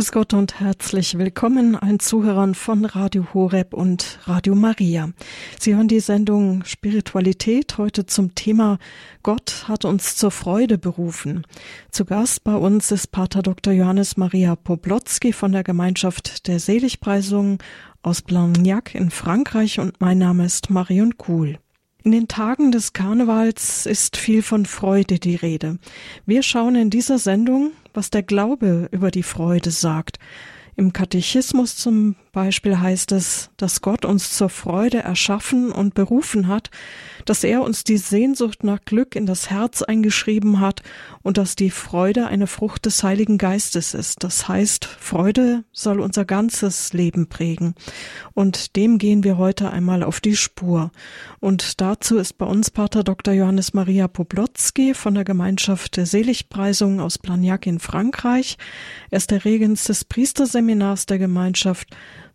Grüß Gott und herzlich willkommen allen Zuhörern von Radio Horeb und Radio Maria. Sie hören die Sendung Spiritualität heute zum Thema Gott hat uns zur Freude berufen. Zu Gast bei uns ist Pater Dr. Johannes Maria Poblotzki von der Gemeinschaft der Seligpreisung aus Blagnac in Frankreich und mein Name ist Marion Kuhl. In den Tagen des Karnevals ist viel von Freude die Rede. Wir schauen in dieser Sendung, was der Glaube über die Freude sagt. Im Katechismus zum Beispiel heißt es, dass Gott uns zur Freude erschaffen und berufen hat, dass er uns die Sehnsucht nach Glück in das Herz eingeschrieben hat und dass die Freude eine Frucht des Heiligen Geistes ist. Das heißt, Freude soll unser ganzes Leben prägen. Und dem gehen wir heute einmal auf die Spur. Und dazu ist bei uns Pater Dr. Johannes Maria Poblotzki von der Gemeinschaft der Seligpreisung aus Blagnac in Frankreich. Er ist der Regens des Priesterseminars der Gemeinschaft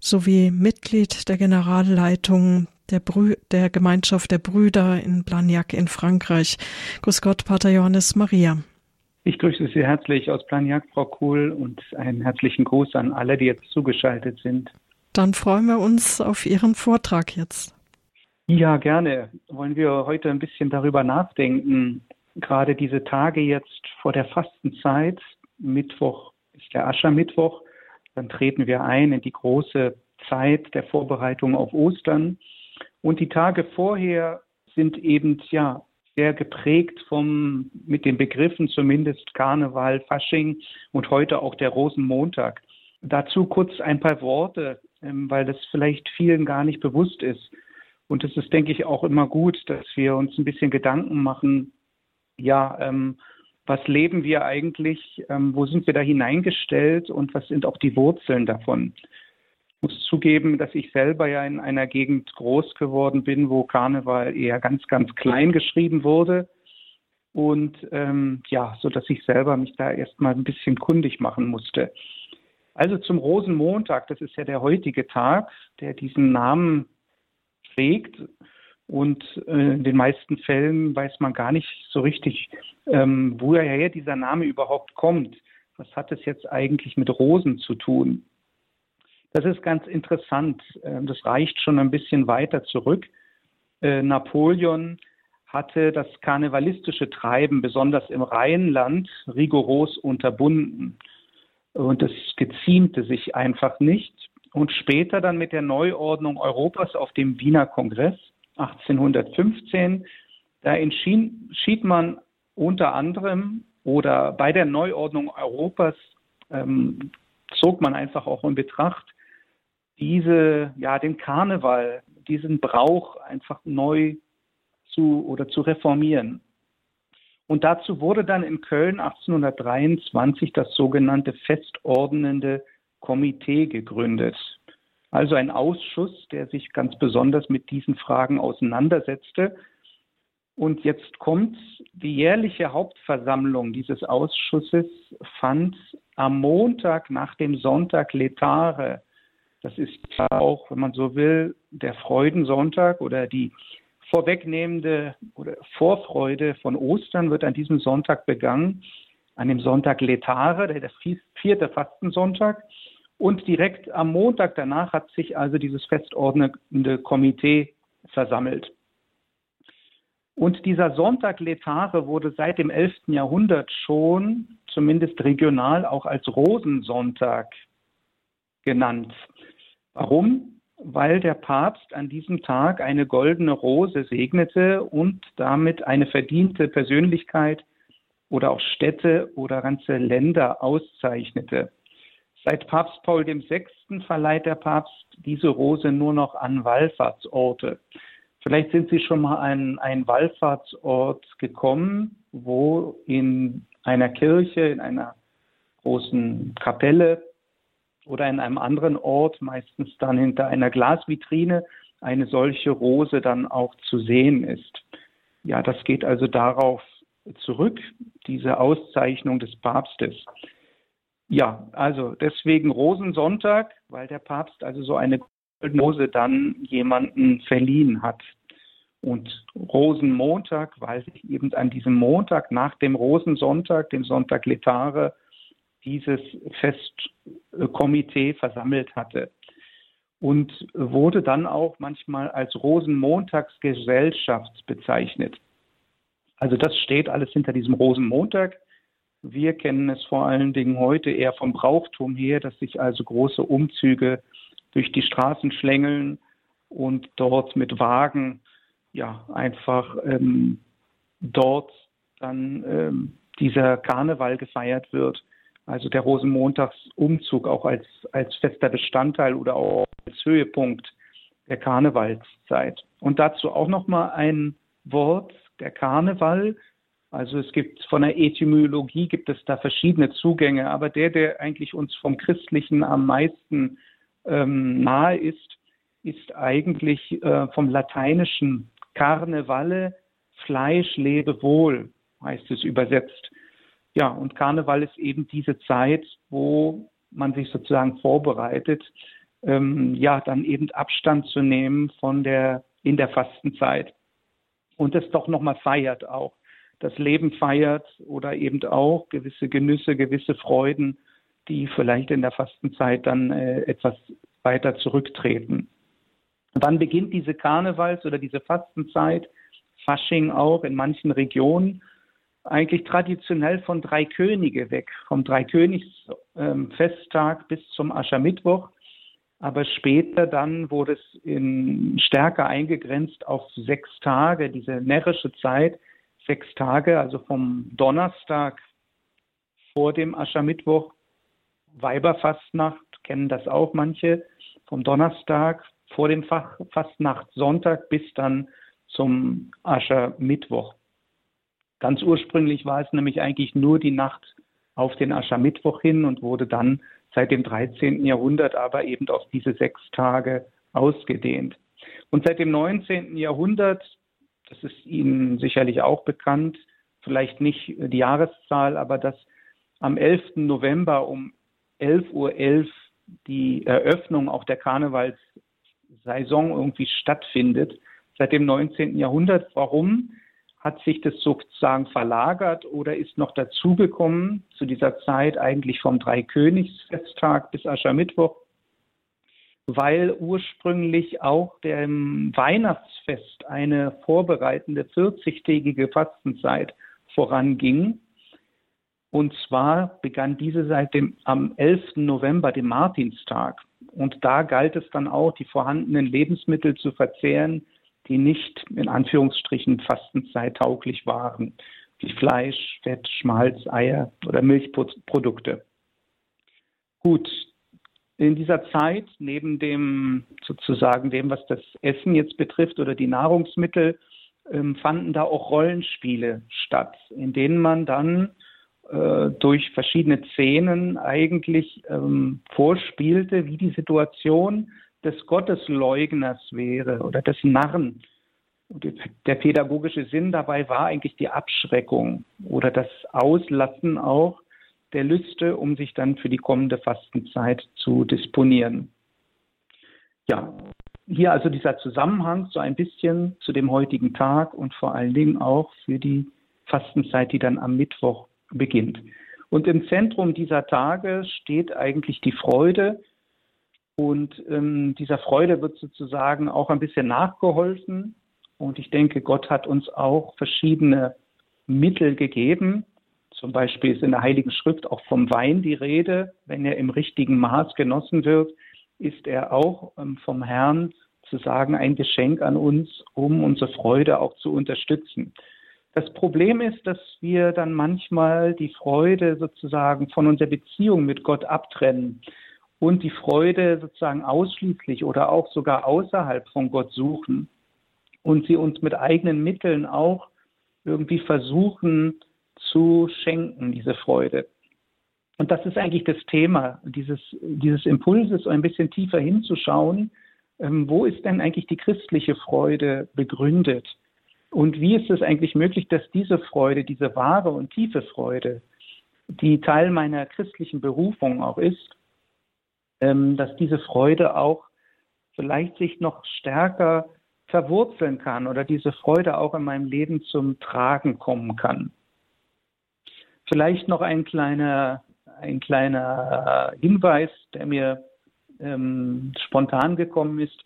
sowie Mitglied der Generalleitung der, Brü der Gemeinschaft der Brüder in Blagnac in Frankreich. Grüß Gott, Pater Johannes Maria. Ich grüße Sie herzlich aus Blagnac, Frau Kuhl, und einen herzlichen Gruß an alle, die jetzt zugeschaltet sind. Dann freuen wir uns auf Ihren Vortrag jetzt. Ja, gerne. Wollen wir heute ein bisschen darüber nachdenken. Gerade diese Tage jetzt vor der Fastenzeit, Mittwoch ist der Aschermittwoch, dann treten wir ein in die große Zeit der Vorbereitung auf Ostern. Und die Tage vorher sind eben ja sehr geprägt vom, mit den Begriffen zumindest Karneval, Fasching und heute auch der Rosenmontag. Dazu kurz ein paar Worte, ähm, weil das vielleicht vielen gar nicht bewusst ist. Und es ist, denke ich, auch immer gut, dass wir uns ein bisschen Gedanken machen, ja, ähm, was leben wir eigentlich, ähm, wo sind wir da hineingestellt und was sind auch die Wurzeln davon muss zugeben, dass ich selber ja in einer Gegend groß geworden bin, wo Karneval eher ganz, ganz klein geschrieben wurde. Und ähm, ja, so dass ich selber mich da erstmal ein bisschen kundig machen musste. Also zum Rosenmontag, das ist ja der heutige Tag, der diesen Namen trägt. Und äh, in den meisten Fällen weiß man gar nicht so richtig, ähm, woher dieser Name überhaupt kommt. Was hat es jetzt eigentlich mit Rosen zu tun? Das ist ganz interessant. Ähm, das reicht schon ein bisschen weiter zurück. Äh, Napoleon hatte das karnevalistische Treiben besonders im Rheinland rigoros unterbunden. Und es geziemte sich einfach nicht. Und später dann mit der Neuordnung Europas auf dem Wiener Kongress 1815, da entschied man unter anderem oder bei der Neuordnung Europas ähm, zog man einfach auch in Betracht, diese, ja, den Karneval, diesen Brauch einfach neu zu oder zu reformieren. Und dazu wurde dann in Köln 1823 das sogenannte festordnende Komitee gegründet. Also ein Ausschuss, der sich ganz besonders mit diesen Fragen auseinandersetzte. Und jetzt kommt die jährliche Hauptversammlung dieses Ausschusses fand am Montag nach dem Sonntag Letare das ist auch, wenn man so will, der Freudensonntag oder die vorwegnehmende oder Vorfreude von Ostern wird an diesem Sonntag begangen, an dem Sonntag Letare, der, vierte Fastensonntag. Und direkt am Montag danach hat sich also dieses festordnende Komitee versammelt. Und dieser Sonntag Letare wurde seit dem 11. Jahrhundert schon, zumindest regional, auch als Rosensonntag genannt. Warum? Weil der Papst an diesem Tag eine goldene Rose segnete und damit eine verdiente Persönlichkeit oder auch Städte oder ganze Länder auszeichnete. Seit Papst Paul VI. verleiht der Papst diese Rose nur noch an Wallfahrtsorte. Vielleicht sind Sie schon mal an einen Wallfahrtsort gekommen, wo in einer Kirche, in einer großen Kapelle oder in einem anderen Ort, meistens dann hinter einer Glasvitrine, eine solche Rose dann auch zu sehen ist. Ja, das geht also darauf zurück, diese Auszeichnung des Papstes. Ja, also deswegen Rosensonntag, weil der Papst also so eine Rose dann jemanden verliehen hat. Und Rosenmontag, weil sich eben an diesem Montag nach dem Rosensonntag, dem Sonntag Letare, dieses Fest äh, Komitee versammelt hatte und wurde dann auch manchmal als Rosenmontagsgesellschaft bezeichnet. Also das steht alles hinter diesem Rosenmontag. Wir kennen es vor allen Dingen heute eher vom Brauchtum her, dass sich also große Umzüge durch die Straßen schlängeln und dort mit Wagen ja einfach ähm, dort dann ähm, dieser Karneval gefeiert wird. Also der Rosenmontagsumzug auch als, als fester Bestandteil oder auch als Höhepunkt der Karnevalszeit. Und dazu auch nochmal ein Wort, der Karneval. Also es gibt von der Etymologie gibt es da verschiedene Zugänge, aber der, der eigentlich uns vom Christlichen am meisten ähm, nahe ist, ist eigentlich äh, vom Lateinischen Karnevalle, Fleisch lebe wohl, heißt es übersetzt. Ja, und Karneval ist eben diese Zeit, wo man sich sozusagen vorbereitet, ähm, ja, dann eben Abstand zu nehmen von der, in der Fastenzeit. Und es doch nochmal feiert auch. Das Leben feiert oder eben auch gewisse Genüsse, gewisse Freuden, die vielleicht in der Fastenzeit dann äh, etwas weiter zurücktreten. Wann beginnt diese Karnevals- oder diese Fastenzeit? Fasching auch in manchen Regionen eigentlich traditionell von drei Könige weg, vom Dreikönigsfesttag bis zum Aschermittwoch. Aber später dann wurde es in, stärker eingegrenzt auf sechs Tage, diese närrische Zeit, sechs Tage, also vom Donnerstag vor dem Aschermittwoch, Weiberfastnacht, kennen das auch manche, vom Donnerstag vor dem Fastnacht Sonntag bis dann zum Aschermittwoch. Ganz ursprünglich war es nämlich eigentlich nur die Nacht auf den Aschermittwoch hin und wurde dann seit dem 13. Jahrhundert aber eben auf diese sechs Tage ausgedehnt. Und seit dem 19. Jahrhundert, das ist Ihnen sicherlich auch bekannt, vielleicht nicht die Jahreszahl, aber dass am 11. November um 11.11 Uhr .11 die Eröffnung auch der Karnevalssaison irgendwie stattfindet, seit dem 19. Jahrhundert. Warum? Hat sich das sozusagen verlagert oder ist noch dazugekommen zu dieser Zeit eigentlich vom Dreikönigsfesttag bis Aschermittwoch? Weil ursprünglich auch dem Weihnachtsfest eine vorbereitende 40-tägige Fastenzeit voranging. Und zwar begann diese seit dem, am 11. November, dem Martinstag. Und da galt es dann auch, die vorhandenen Lebensmittel zu verzehren, die nicht in Anführungsstrichen fastenzeittauglich waren, wie Fleisch, Fett, Schmalz, Eier oder Milchprodukte. Gut, in dieser Zeit, neben dem sozusagen dem, was das Essen jetzt betrifft oder die Nahrungsmittel, ähm, fanden da auch Rollenspiele statt, in denen man dann äh, durch verschiedene Szenen eigentlich ähm, vorspielte, wie die Situation des Gottesleugners wäre oder des Narren. Der pädagogische Sinn dabei war eigentlich die Abschreckung oder das Auslassen auch der Lüste, um sich dann für die kommende Fastenzeit zu disponieren. Ja, hier also dieser Zusammenhang so ein bisschen zu dem heutigen Tag und vor allen Dingen auch für die Fastenzeit, die dann am Mittwoch beginnt. Und im Zentrum dieser Tage steht eigentlich die Freude und ähm, dieser Freude wird sozusagen auch ein bisschen nachgeholfen. Und ich denke, Gott hat uns auch verschiedene Mittel gegeben. Zum Beispiel ist in der Heiligen Schrift auch vom Wein die Rede. Wenn er im richtigen Maß genossen wird, ist er auch ähm, vom Herrn zu sagen ein Geschenk an uns, um unsere Freude auch zu unterstützen. Das Problem ist, dass wir dann manchmal die Freude sozusagen von unserer Beziehung mit Gott abtrennen und die Freude sozusagen ausschließlich oder auch sogar außerhalb von Gott suchen und sie uns mit eigenen Mitteln auch irgendwie versuchen zu schenken, diese Freude. Und das ist eigentlich das Thema dieses, dieses Impulses, ein bisschen tiefer hinzuschauen, ähm, wo ist denn eigentlich die christliche Freude begründet? Und wie ist es eigentlich möglich, dass diese Freude, diese wahre und tiefe Freude, die Teil meiner christlichen Berufung auch ist, dass diese Freude auch vielleicht sich noch stärker verwurzeln kann oder diese Freude auch in meinem Leben zum Tragen kommen kann. Vielleicht noch ein kleiner, ein kleiner Hinweis, der mir ähm, spontan gekommen ist.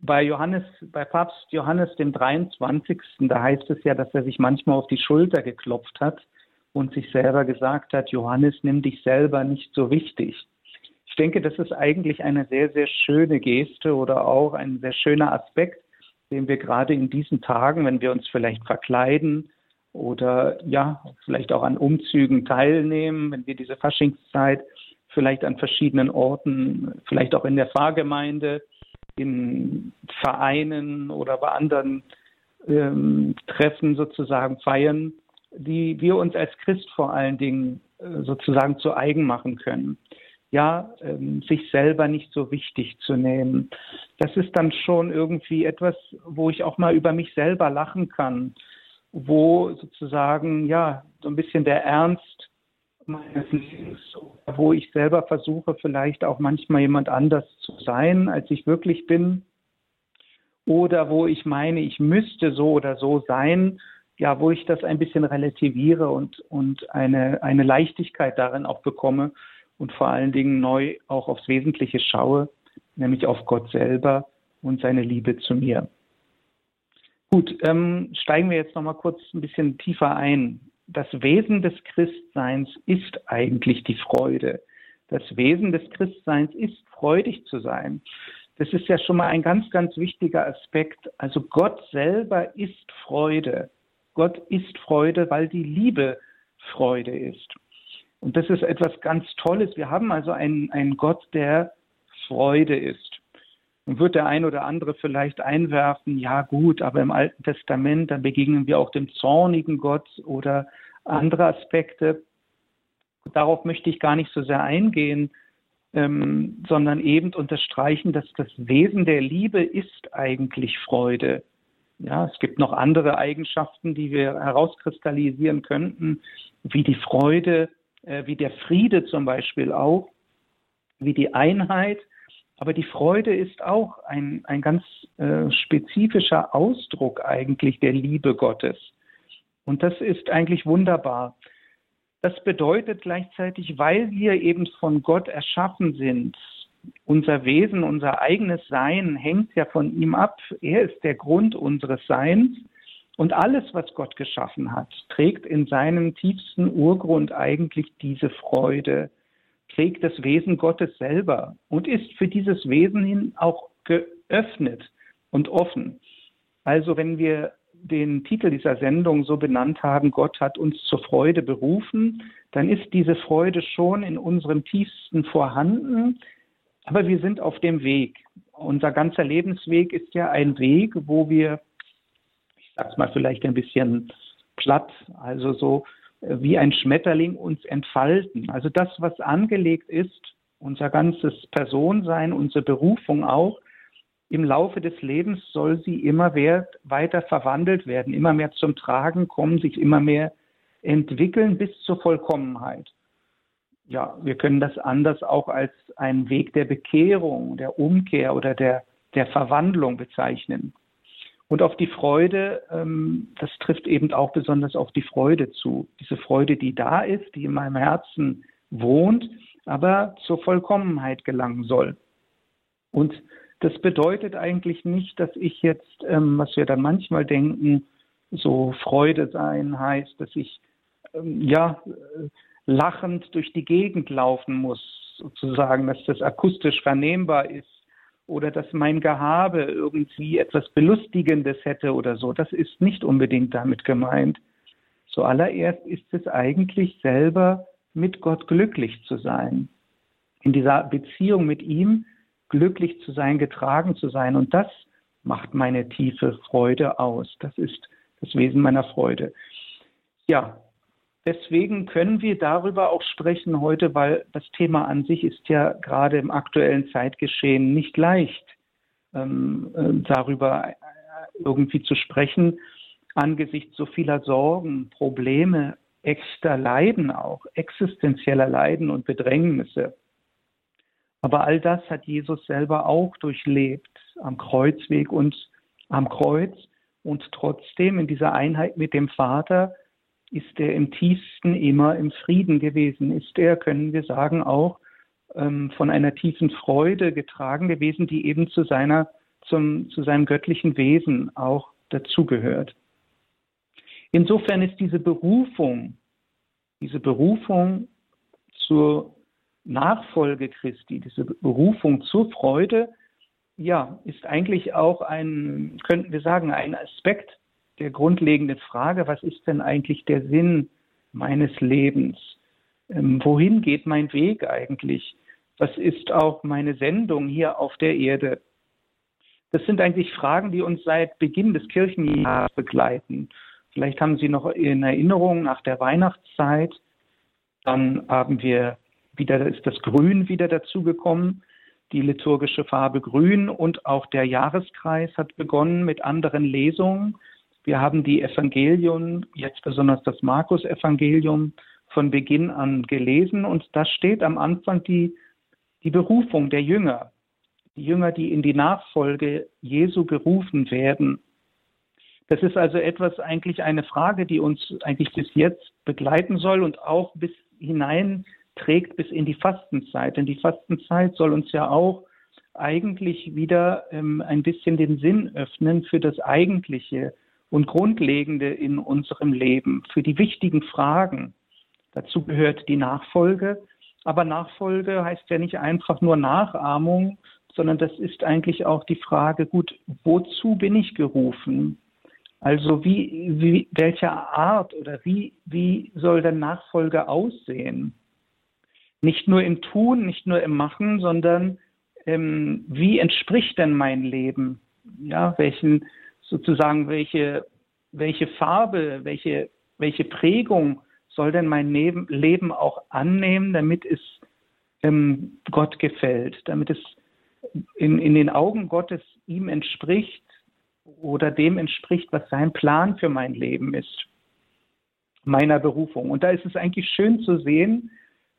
Bei Johannes, bei Papst Johannes dem 23. Da heißt es ja, dass er sich manchmal auf die Schulter geklopft hat und sich selber gesagt hat, Johannes, nimm dich selber nicht so wichtig. Denke, das ist eigentlich eine sehr, sehr schöne Geste oder auch ein sehr schöner Aspekt, den wir gerade in diesen Tagen, wenn wir uns vielleicht verkleiden oder ja, vielleicht auch an Umzügen teilnehmen, wenn wir diese Faschingszeit vielleicht an verschiedenen Orten, vielleicht auch in der Pfarrgemeinde, in Vereinen oder bei anderen ähm, Treffen sozusagen feiern, die wir uns als Christ vor allen Dingen äh, sozusagen zu eigen machen können. Ja, ähm, sich selber nicht so wichtig zu nehmen. Das ist dann schon irgendwie etwas, wo ich auch mal über mich selber lachen kann, wo sozusagen, ja, so ein bisschen der Ernst meines Lebens, wo ich selber versuche, vielleicht auch manchmal jemand anders zu sein, als ich wirklich bin. Oder wo ich meine, ich müsste so oder so sein, ja, wo ich das ein bisschen relativiere und, und eine, eine Leichtigkeit darin auch bekomme und vor allen Dingen neu auch aufs Wesentliche schaue, nämlich auf Gott selber und seine Liebe zu mir. Gut, ähm, steigen wir jetzt noch mal kurz ein bisschen tiefer ein. Das Wesen des Christseins ist eigentlich die Freude. Das Wesen des Christseins ist freudig zu sein. Das ist ja schon mal ein ganz, ganz wichtiger Aspekt. Also Gott selber ist Freude. Gott ist Freude, weil die Liebe Freude ist. Und das ist etwas ganz Tolles. Wir haben also einen, einen Gott, der Freude ist. Und wird der ein oder andere vielleicht einwerfen, ja gut, aber im Alten Testament, dann begegnen wir auch dem zornigen Gott oder andere Aspekte. Darauf möchte ich gar nicht so sehr eingehen, ähm, sondern eben unterstreichen, dass das Wesen der Liebe ist eigentlich Freude. Ja, es gibt noch andere Eigenschaften, die wir herauskristallisieren könnten, wie die Freude, wie der Friede zum Beispiel auch, wie die Einheit. Aber die Freude ist auch ein, ein ganz äh, spezifischer Ausdruck eigentlich der Liebe Gottes. Und das ist eigentlich wunderbar. Das bedeutet gleichzeitig, weil wir eben von Gott erschaffen sind, unser Wesen, unser eigenes Sein hängt ja von ihm ab. Er ist der Grund unseres Seins. Und alles, was Gott geschaffen hat, trägt in seinem tiefsten Urgrund eigentlich diese Freude, trägt das Wesen Gottes selber und ist für dieses Wesen hin auch geöffnet und offen. Also wenn wir den Titel dieser Sendung so benannt haben, Gott hat uns zur Freude berufen, dann ist diese Freude schon in unserem tiefsten vorhanden. Aber wir sind auf dem Weg. Unser ganzer Lebensweg ist ja ein Weg, wo wir, sag's mal vielleicht ein bisschen platt, also so äh, wie ein Schmetterling uns entfalten. Also das, was angelegt ist, unser ganzes Personsein, unsere Berufung auch, im Laufe des Lebens soll sie immer weiter verwandelt werden, immer mehr zum Tragen kommen, sich immer mehr entwickeln bis zur Vollkommenheit ja, wir können das anders auch als einen Weg der Bekehrung, der Umkehr oder der, der Verwandlung bezeichnen. Und auf die Freude, ähm, das trifft eben auch besonders auf die Freude zu. Diese Freude, die da ist, die in meinem Herzen wohnt, aber zur Vollkommenheit gelangen soll. Und das bedeutet eigentlich nicht, dass ich jetzt, ähm, was wir dann manchmal denken, so Freude sein heißt, dass ich ähm, ja lachend durch die Gegend laufen muss, sozusagen, dass das akustisch vernehmbar ist oder dass mein Gehabe irgendwie etwas Belustigendes hätte oder so. Das ist nicht unbedingt damit gemeint. Zuallererst ist es eigentlich selber mit Gott glücklich zu sein, in dieser Beziehung mit ihm glücklich zu sein, getragen zu sein. Und das macht meine tiefe Freude aus. Das ist das Wesen meiner Freude. Ja, Deswegen können wir darüber auch sprechen heute, weil das Thema an sich ist ja gerade im aktuellen Zeitgeschehen nicht leicht, ähm, äh, darüber äh, irgendwie zu sprechen, angesichts so vieler Sorgen, Probleme, echter Leiden auch, existenzieller Leiden und Bedrängnisse. Aber all das hat Jesus selber auch durchlebt am Kreuzweg und am Kreuz und trotzdem in dieser Einheit mit dem Vater ist er im tiefsten immer im Frieden gewesen? Ist er, können wir sagen, auch ähm, von einer tiefen Freude getragen gewesen, die eben zu seiner, zum, zu seinem göttlichen Wesen auch dazugehört? Insofern ist diese Berufung, diese Berufung zur Nachfolge Christi, diese Berufung zur Freude, ja, ist eigentlich auch ein, könnten wir sagen, ein Aspekt der grundlegenden Frage, was ist denn eigentlich der Sinn meines Lebens? Ähm, wohin geht mein Weg eigentlich? Was ist auch meine Sendung hier auf der Erde? Das sind eigentlich Fragen, die uns seit Beginn des Kirchenjahres begleiten. Vielleicht haben Sie noch in Erinnerung nach der Weihnachtszeit, dann haben wir wieder, ist das Grün wieder dazugekommen, die liturgische Farbe Grün und auch der Jahreskreis hat begonnen mit anderen Lesungen. Wir haben die Evangelien, jetzt besonders das Markus-Evangelium, von Beginn an gelesen und da steht am Anfang die, die Berufung der Jünger. Die Jünger, die in die Nachfolge Jesu gerufen werden. Das ist also etwas, eigentlich eine Frage, die uns eigentlich bis jetzt begleiten soll und auch bis hinein trägt bis in die Fastenzeit. Denn die Fastenzeit soll uns ja auch eigentlich wieder ähm, ein bisschen den Sinn öffnen für das Eigentliche und Grundlegende in unserem Leben, für die wichtigen Fragen. Dazu gehört die Nachfolge. Aber Nachfolge heißt ja nicht einfach nur Nachahmung, sondern das ist eigentlich auch die Frage, gut, wozu bin ich gerufen? Also wie, wie welcher Art oder wie, wie soll der Nachfolge aussehen? Nicht nur im Tun, nicht nur im Machen, sondern ähm, wie entspricht denn mein Leben? Ja, welchen sozusagen welche welche Farbe, welche welche Prägung soll denn mein Leben auch annehmen, damit es ähm, Gott gefällt, damit es in, in den Augen Gottes ihm entspricht oder dem entspricht, was sein Plan für mein Leben ist, meiner Berufung. Und da ist es eigentlich schön zu sehen,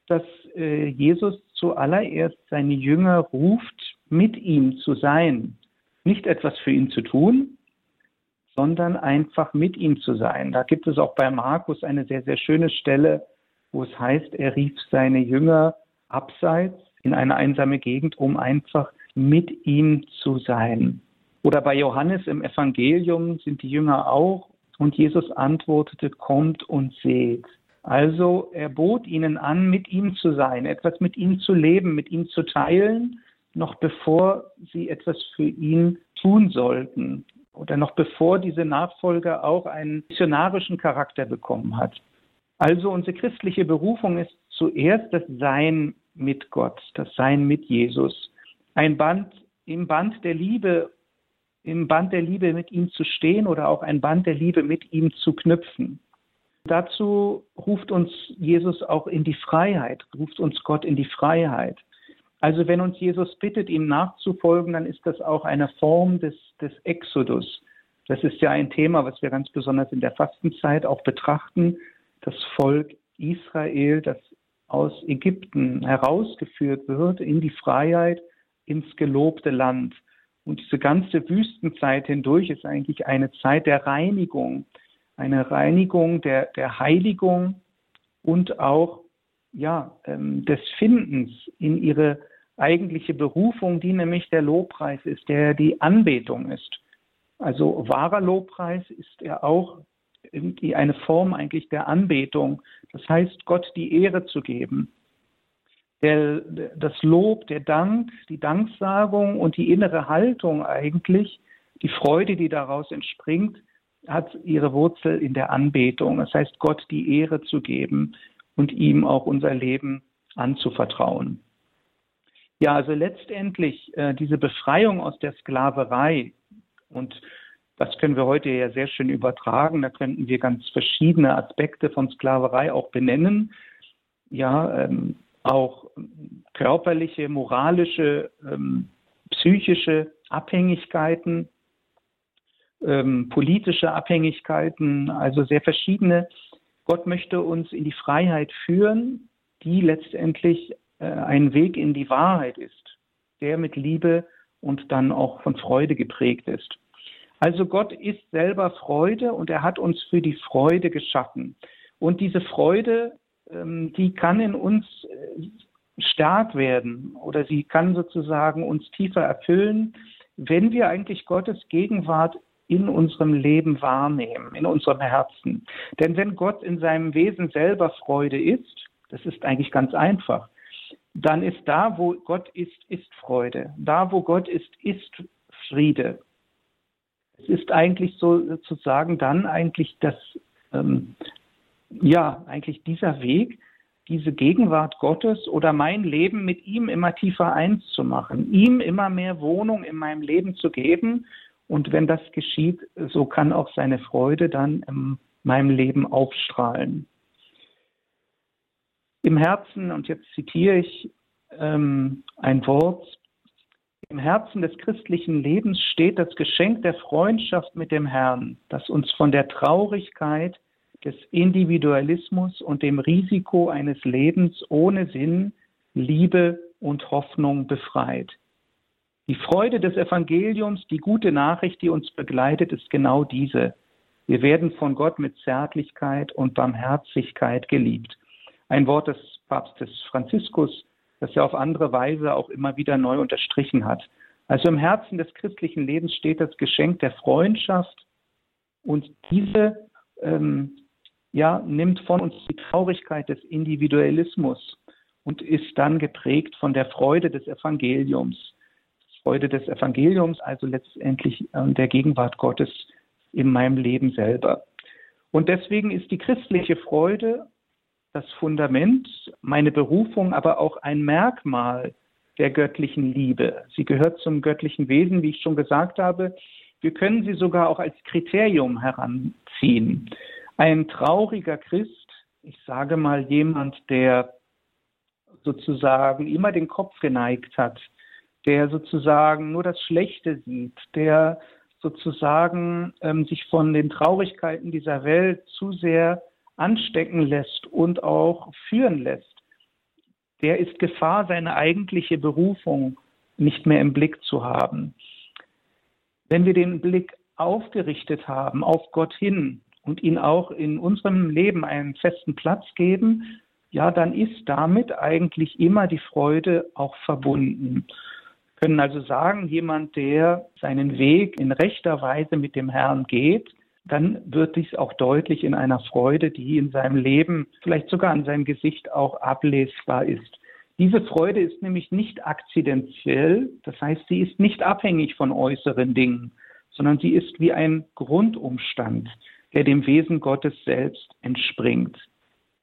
dass äh, Jesus zuallererst seine Jünger ruft, mit ihm zu sein. Nicht etwas für ihn zu tun, sondern einfach mit ihm zu sein. Da gibt es auch bei Markus eine sehr, sehr schöne Stelle, wo es heißt, er rief seine Jünger abseits in eine einsame Gegend, um einfach mit ihm zu sein. Oder bei Johannes im Evangelium sind die Jünger auch und Jesus antwortete, kommt und seht. Also er bot ihnen an, mit ihm zu sein, etwas mit ihm zu leben, mit ihm zu teilen, noch bevor sie etwas für ihn tun sollten oder noch bevor diese Nachfolge auch einen missionarischen Charakter bekommen hat. Also unsere christliche Berufung ist zuerst das Sein mit Gott, das Sein mit Jesus. Ein Band im Band der Liebe, im Band der Liebe mit ihm zu stehen oder auch ein Band der Liebe mit ihm zu knüpfen. Dazu ruft uns Jesus auch in die Freiheit, ruft uns Gott in die Freiheit. Also wenn uns Jesus bittet, ihm nachzufolgen, dann ist das auch eine Form des, des Exodus. Das ist ja ein Thema, was wir ganz besonders in der Fastenzeit auch betrachten. Das Volk Israel, das aus Ägypten herausgeführt wird in die Freiheit, ins gelobte Land. Und diese ganze Wüstenzeit hindurch ist eigentlich eine Zeit der Reinigung, eine Reinigung der, der Heiligung und auch ja, ähm, des Findens in ihre eigentliche Berufung, die nämlich der Lobpreis ist, der die Anbetung ist. Also wahrer Lobpreis ist ja auch irgendwie eine Form eigentlich der Anbetung. Das heißt, Gott die Ehre zu geben. Der, das Lob, der Dank, die Danksagung und die innere Haltung eigentlich, die Freude, die daraus entspringt, hat ihre Wurzel in der Anbetung. Das heißt, Gott die Ehre zu geben und ihm auch unser Leben anzuvertrauen. Ja, also letztendlich äh, diese Befreiung aus der Sklaverei und das können wir heute ja sehr schön übertragen. Da könnten wir ganz verschiedene Aspekte von Sklaverei auch benennen. Ja, ähm, auch körperliche, moralische, ähm, psychische Abhängigkeiten, ähm, politische Abhängigkeiten, also sehr verschiedene. Gott möchte uns in die Freiheit führen, die letztendlich äh, ein Weg in die Wahrheit ist, der mit Liebe und dann auch von Freude geprägt ist. Also Gott ist selber Freude und er hat uns für die Freude geschaffen. Und diese Freude, ähm, die kann in uns äh, stark werden oder sie kann sozusagen uns tiefer erfüllen, wenn wir eigentlich Gottes Gegenwart in unserem Leben wahrnehmen, in unserem Herzen. Denn wenn Gott in seinem Wesen selber Freude ist, das ist eigentlich ganz einfach, dann ist da, wo Gott ist, ist Freude. Da, wo Gott ist, ist Friede. Es ist eigentlich so sozusagen dann eigentlich das, ähm, ja, eigentlich dieser Weg, diese Gegenwart Gottes oder mein Leben mit ihm immer tiefer eins zu machen, ihm immer mehr Wohnung in meinem Leben zu geben. Und wenn das geschieht, so kann auch seine Freude dann in meinem Leben aufstrahlen. Im Herzen, und jetzt zitiere ich ähm, ein Wort, im Herzen des christlichen Lebens steht das Geschenk der Freundschaft mit dem Herrn, das uns von der Traurigkeit des Individualismus und dem Risiko eines Lebens ohne Sinn, Liebe und Hoffnung befreit. Die Freude des Evangeliums, die gute Nachricht, die uns begleitet, ist genau diese. Wir werden von Gott mit Zärtlichkeit und Barmherzigkeit geliebt. Ein Wort des Papstes Franziskus, das er auf andere Weise auch immer wieder neu unterstrichen hat. Also im Herzen des christlichen Lebens steht das Geschenk der Freundschaft und diese ähm, ja, nimmt von uns die Traurigkeit des Individualismus und ist dann geprägt von der Freude des Evangeliums. Freude des Evangeliums, also letztendlich äh, der Gegenwart Gottes in meinem Leben selber. Und deswegen ist die christliche Freude das Fundament, meine Berufung, aber auch ein Merkmal der göttlichen Liebe. Sie gehört zum göttlichen Wesen, wie ich schon gesagt habe. Wir können sie sogar auch als Kriterium heranziehen. Ein trauriger Christ, ich sage mal jemand, der sozusagen immer den Kopf geneigt hat, der sozusagen nur das Schlechte sieht, der sozusagen ähm, sich von den Traurigkeiten dieser Welt zu sehr anstecken lässt und auch führen lässt, der ist Gefahr, seine eigentliche Berufung nicht mehr im Blick zu haben. Wenn wir den Blick aufgerichtet haben auf Gott hin, und ihn auch in unserem Leben einen festen Platz geben, ja, dann ist damit eigentlich immer die Freude auch verbunden. Können also sagen, jemand, der seinen Weg in rechter Weise mit dem Herrn geht, dann wird dies auch deutlich in einer Freude, die in seinem Leben, vielleicht sogar an seinem Gesicht auch ablesbar ist. Diese Freude ist nämlich nicht akzidentiell, das heißt, sie ist nicht abhängig von äußeren Dingen, sondern sie ist wie ein Grundumstand der dem Wesen Gottes selbst entspringt.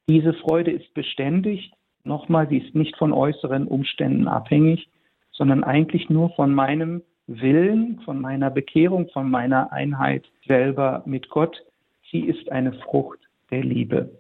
Diese Freude ist beständig. Nochmal, sie ist nicht von äußeren Umständen abhängig, sondern eigentlich nur von meinem Willen, von meiner Bekehrung, von meiner Einheit selber mit Gott. Sie ist eine Frucht der Liebe.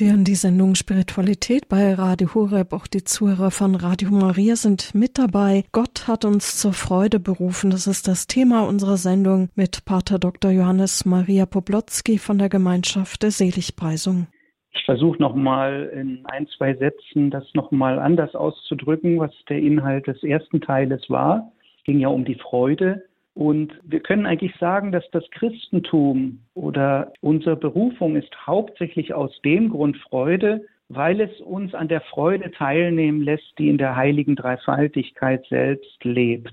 Sie hören die Sendung Spiritualität bei Radio Horeb. Auch die Zuhörer von Radio Maria sind mit dabei. Gott hat uns zur Freude berufen. Das ist das Thema unserer Sendung mit Pater Dr. Johannes Maria Poblotzki von der Gemeinschaft der Seligpreisung. Ich versuche nochmal in ein, zwei Sätzen das nochmal anders auszudrücken, was der Inhalt des ersten Teiles war. Es ging ja um die Freude. Und wir können eigentlich sagen, dass das Christentum oder unsere Berufung ist hauptsächlich aus dem Grund Freude, weil es uns an der Freude teilnehmen lässt, die in der heiligen Dreifaltigkeit selbst lebt.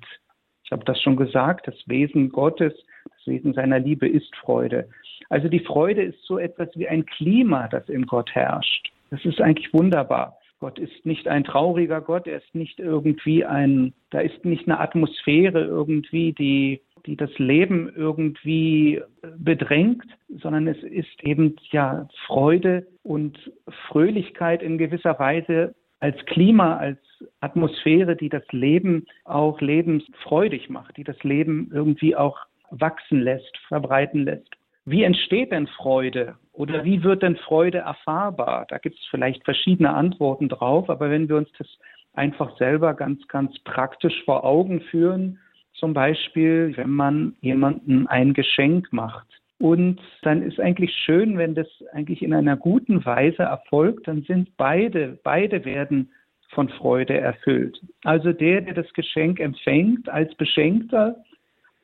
Ich habe das schon gesagt, das Wesen Gottes, das Wesen seiner Liebe ist Freude. Also die Freude ist so etwas wie ein Klima, das in Gott herrscht. Das ist eigentlich wunderbar. Gott ist nicht ein trauriger Gott, er ist nicht irgendwie ein, da ist nicht eine Atmosphäre irgendwie, die, die das Leben irgendwie bedrängt, sondern es ist eben ja Freude und Fröhlichkeit in gewisser Weise als Klima, als Atmosphäre, die das Leben auch lebensfreudig macht, die das Leben irgendwie auch wachsen lässt, verbreiten lässt. Wie entsteht denn Freude oder wie wird denn Freude erfahrbar? Da gibt es vielleicht verschiedene Antworten drauf, aber wenn wir uns das einfach selber ganz, ganz praktisch vor Augen führen, zum Beispiel, wenn man jemandem ein Geschenk macht, Und dann ist eigentlich schön, wenn das eigentlich in einer guten Weise erfolgt, dann sind beide, beide werden von Freude erfüllt. Also der, der das Geschenk empfängt als Beschenkter,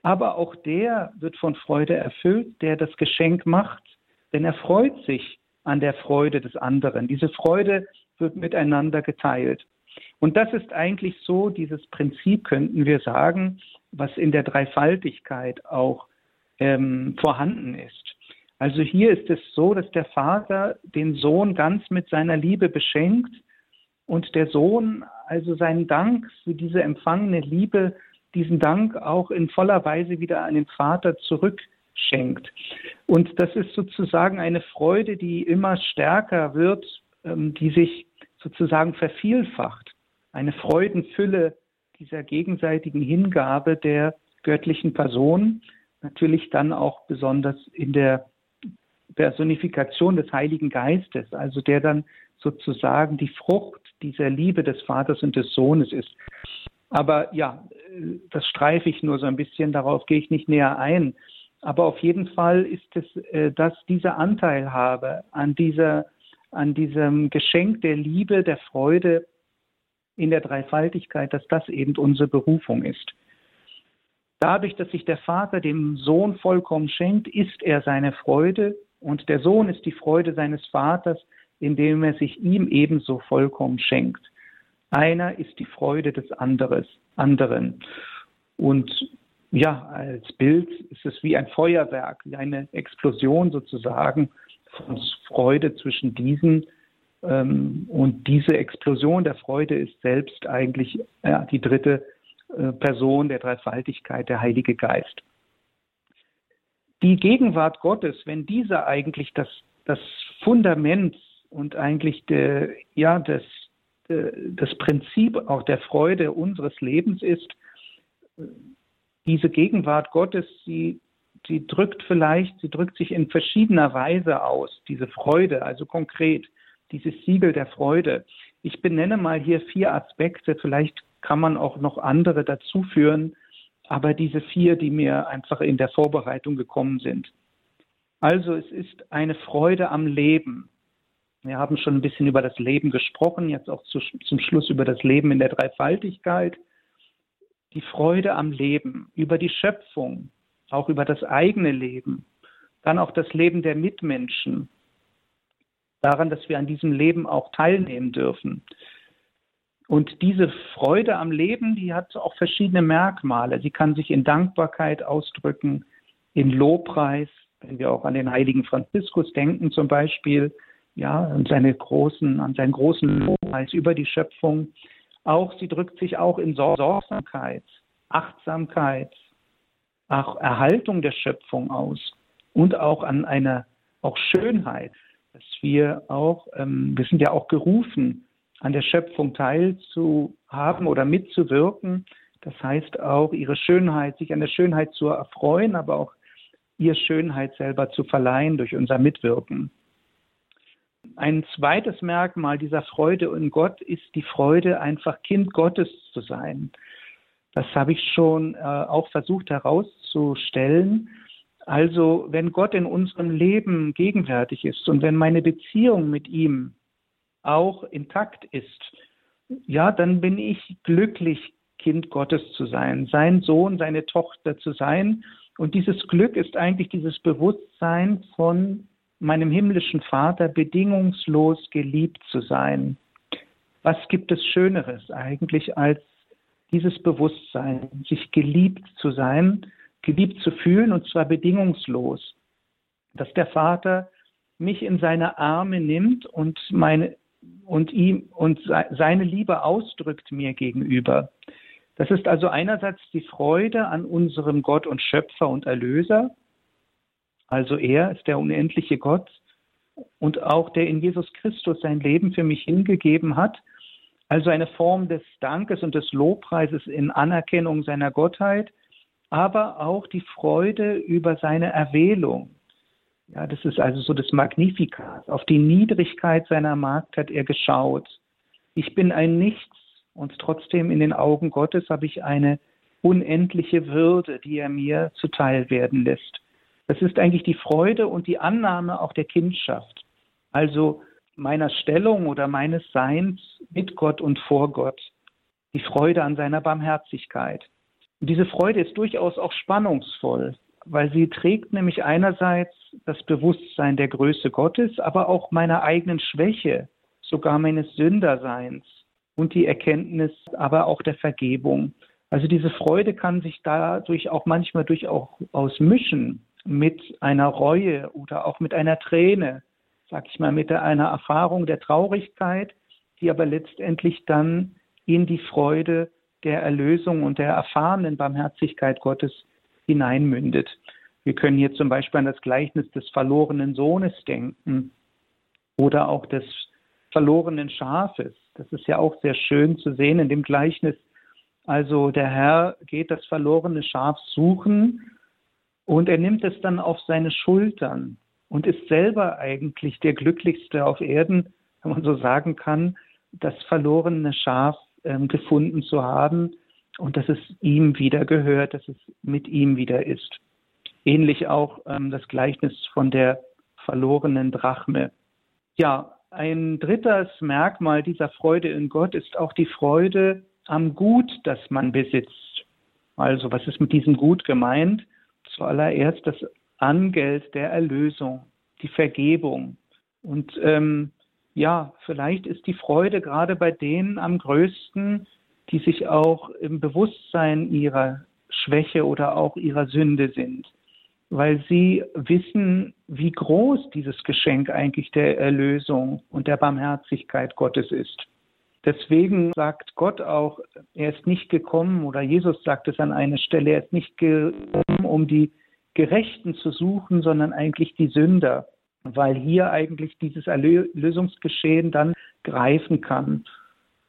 aber auch der wird von Freude erfüllt, der das Geschenk macht, denn er freut sich an der Freude des anderen. Diese Freude wird miteinander geteilt. Und das ist eigentlich so dieses Prinzip, könnten wir sagen, was in der Dreifaltigkeit auch ähm, vorhanden ist. Also hier ist es so, dass der Vater den Sohn ganz mit seiner Liebe beschenkt und der Sohn also seinen Dank für diese empfangene Liebe, diesen Dank auch in voller Weise wieder an den Vater zurückschenkt. Und das ist sozusagen eine Freude, die immer stärker wird, ähm, die sich sozusagen vervielfacht. Eine Freudenfülle dieser gegenseitigen Hingabe der göttlichen Person, natürlich dann auch besonders in der Personifikation des Heiligen Geistes, also der dann sozusagen die Frucht dieser Liebe des Vaters und des Sohnes ist. Aber ja, das streife ich nur so ein bisschen, darauf gehe ich nicht näher ein. Aber auf jeden Fall ist es, äh, dass dieser Anteil habe an dieser, an diesem Geschenk der Liebe, der Freude in der Dreifaltigkeit, dass das eben unsere Berufung ist. Dadurch, dass sich der Vater dem Sohn vollkommen schenkt, ist er seine Freude und der Sohn ist die Freude seines Vaters, indem er sich ihm ebenso vollkommen schenkt. Einer ist die Freude des anderes, anderen. Und ja, als Bild ist es wie ein Feuerwerk, wie eine Explosion sozusagen von Freude zwischen diesen. Ähm, und diese Explosion der Freude ist selbst eigentlich ja, die dritte äh, Person der Dreifaltigkeit, der Heilige Geist. Die Gegenwart Gottes, wenn dieser eigentlich das, das Fundament und eigentlich der, ja, das, das Prinzip auch der Freude unseres Lebens ist, diese Gegenwart Gottes, sie, sie drückt vielleicht, sie drückt sich in verschiedener Weise aus, diese Freude, also konkret, dieses Siegel der Freude. Ich benenne mal hier vier Aspekte, vielleicht kann man auch noch andere dazu führen, aber diese vier, die mir einfach in der Vorbereitung gekommen sind. Also es ist eine Freude am Leben. Wir haben schon ein bisschen über das Leben gesprochen, jetzt auch zu, zum Schluss über das Leben in der Dreifaltigkeit. Die Freude am Leben, über die Schöpfung, auch über das eigene Leben, dann auch das Leben der Mitmenschen, daran, dass wir an diesem Leben auch teilnehmen dürfen. Und diese Freude am Leben, die hat auch verschiedene Merkmale. Sie kann sich in Dankbarkeit ausdrücken, in Lobpreis, wenn wir auch an den heiligen Franziskus denken zum Beispiel, ja, an seine großen, an seinen großen Lobpreis über die Schöpfung. Auch sie drückt sich auch in Sorgsamkeit, Achtsamkeit, auch Erhaltung der Schöpfung aus und auch an einer auch Schönheit, dass wir auch, ähm, wir sind ja auch gerufen, an der Schöpfung teilzuhaben oder mitzuwirken. Das heißt auch, ihre Schönheit, sich an der Schönheit zu erfreuen, aber auch ihr Schönheit selber zu verleihen durch unser Mitwirken. Ein zweites Merkmal dieser Freude in Gott ist die Freude, einfach Kind Gottes zu sein. Das habe ich schon äh, auch versucht herauszustellen. Also wenn Gott in unserem Leben gegenwärtig ist und wenn meine Beziehung mit ihm auch intakt ist, ja, dann bin ich glücklich, Kind Gottes zu sein, sein Sohn, seine Tochter zu sein. Und dieses Glück ist eigentlich dieses Bewusstsein von meinem himmlischen Vater bedingungslos geliebt zu sein. Was gibt es Schöneres eigentlich als dieses Bewusstsein, sich geliebt zu sein, geliebt zu fühlen und zwar bedingungslos, dass der Vater mich in seine Arme nimmt und meine und ihm und seine Liebe ausdrückt mir gegenüber. Das ist also einerseits die Freude an unserem Gott und Schöpfer und Erlöser also er ist der unendliche Gott und auch der in Jesus Christus sein Leben für mich hingegeben hat. Also eine Form des Dankes und des Lobpreises in Anerkennung seiner Gottheit, aber auch die Freude über seine Erwählung. Ja, das ist also so das Magnificat. Auf die Niedrigkeit seiner Magd hat er geschaut. Ich bin ein Nichts und trotzdem in den Augen Gottes habe ich eine unendliche Würde, die er mir zuteil werden lässt. Das ist eigentlich die Freude und die Annahme auch der Kindschaft. Also meiner Stellung oder meines Seins mit Gott und vor Gott. Die Freude an seiner Barmherzigkeit. Und diese Freude ist durchaus auch spannungsvoll, weil sie trägt nämlich einerseits das Bewusstsein der Größe Gottes, aber auch meiner eigenen Schwäche, sogar meines Sünderseins und die Erkenntnis aber auch der Vergebung. Also diese Freude kann sich dadurch auch manchmal durchaus mischen mit einer Reue oder auch mit einer Träne, sag ich mal, mit einer Erfahrung der Traurigkeit, die aber letztendlich dann in die Freude der Erlösung und der erfahrenen Barmherzigkeit Gottes hineinmündet. Wir können hier zum Beispiel an das Gleichnis des verlorenen Sohnes denken oder auch des verlorenen Schafes. Das ist ja auch sehr schön zu sehen in dem Gleichnis. Also der Herr geht das verlorene Schaf suchen und er nimmt es dann auf seine Schultern und ist selber eigentlich der Glücklichste auf Erden, wenn man so sagen kann, das verlorene Schaf ähm, gefunden zu haben und dass es ihm wieder gehört, dass es mit ihm wieder ist. Ähnlich auch ähm, das Gleichnis von der verlorenen Drachme. Ja, ein drittes Merkmal dieser Freude in Gott ist auch die Freude am Gut, das man besitzt. Also was ist mit diesem Gut gemeint? Zuallererst das Angeld der Erlösung, die Vergebung. Und ähm, ja, vielleicht ist die Freude gerade bei denen am größten, die sich auch im Bewusstsein ihrer Schwäche oder auch ihrer Sünde sind, weil sie wissen, wie groß dieses Geschenk eigentlich der Erlösung und der Barmherzigkeit Gottes ist. Deswegen sagt Gott auch, er ist nicht gekommen, oder Jesus sagt es an einer Stelle, er ist nicht gekommen, um die Gerechten zu suchen, sondern eigentlich die Sünder, weil hier eigentlich dieses Erlösungsgeschehen dann greifen kann.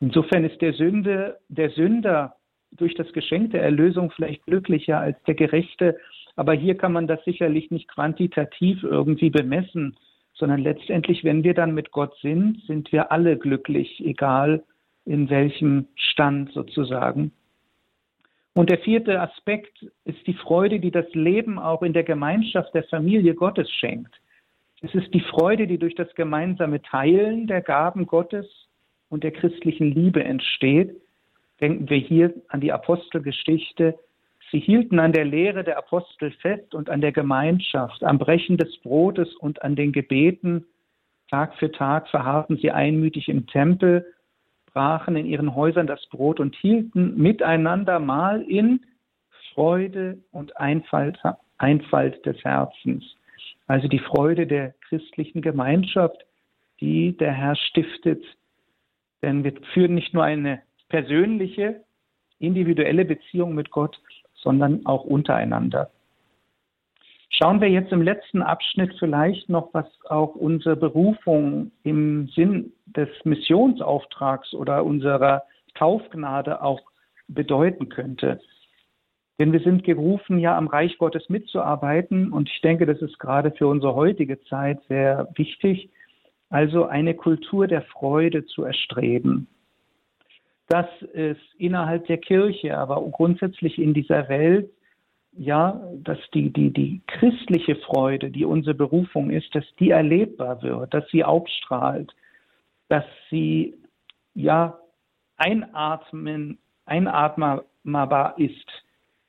Insofern ist der Sünde, der Sünder durch das Geschenk der Erlösung vielleicht glücklicher als der Gerechte, aber hier kann man das sicherlich nicht quantitativ irgendwie bemessen, sondern letztendlich, wenn wir dann mit Gott sind, sind wir alle glücklich, egal in welchem Stand sozusagen. Und der vierte Aspekt ist die Freude, die das Leben auch in der Gemeinschaft der Familie Gottes schenkt. Es ist die Freude, die durch das gemeinsame Teilen der Gaben Gottes und der christlichen Liebe entsteht. Denken wir hier an die Apostelgeschichte, Sie hielten an der Lehre der Apostel fest und an der Gemeinschaft, am Brechen des Brotes und an den Gebeten. Tag für Tag verharrten sie einmütig im Tempel, brachen in ihren Häusern das Brot und hielten miteinander Mahl in Freude und Einfalt, Einfalt des Herzens. Also die Freude der christlichen Gemeinschaft, die der Herr stiftet. Denn wir führen nicht nur eine persönliche, individuelle Beziehung mit Gott, sondern auch untereinander. Schauen wir jetzt im letzten Abschnitt vielleicht noch, was auch unsere Berufung im Sinn des Missionsauftrags oder unserer Taufgnade auch bedeuten könnte. Denn wir sind gerufen, ja am Reich Gottes mitzuarbeiten. Und ich denke, das ist gerade für unsere heutige Zeit sehr wichtig, also eine Kultur der Freude zu erstreben. Dass es innerhalb der Kirche, aber grundsätzlich in dieser Welt, ja, dass die, die, die christliche Freude, die unsere Berufung ist, dass die erlebbar wird, dass sie aufstrahlt, dass sie, ja, einatmen, einatmbar ist.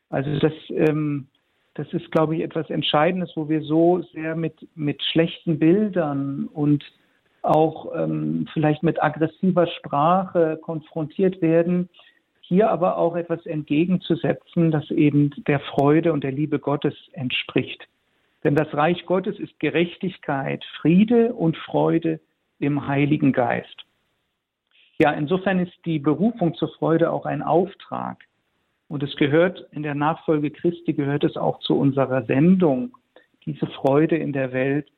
Also das, ähm, das ist, glaube ich, etwas Entscheidendes, wo wir so sehr mit, mit schlechten Bildern und auch ähm, vielleicht mit aggressiver Sprache konfrontiert werden, hier aber auch etwas entgegenzusetzen, das eben der Freude und der Liebe Gottes entspricht. Denn das Reich Gottes ist Gerechtigkeit, Friede und Freude im Heiligen Geist. Ja, insofern ist die Berufung zur Freude auch ein Auftrag. Und es gehört in der Nachfolge Christi, gehört es auch zu unserer Sendung, diese Freude in der Welt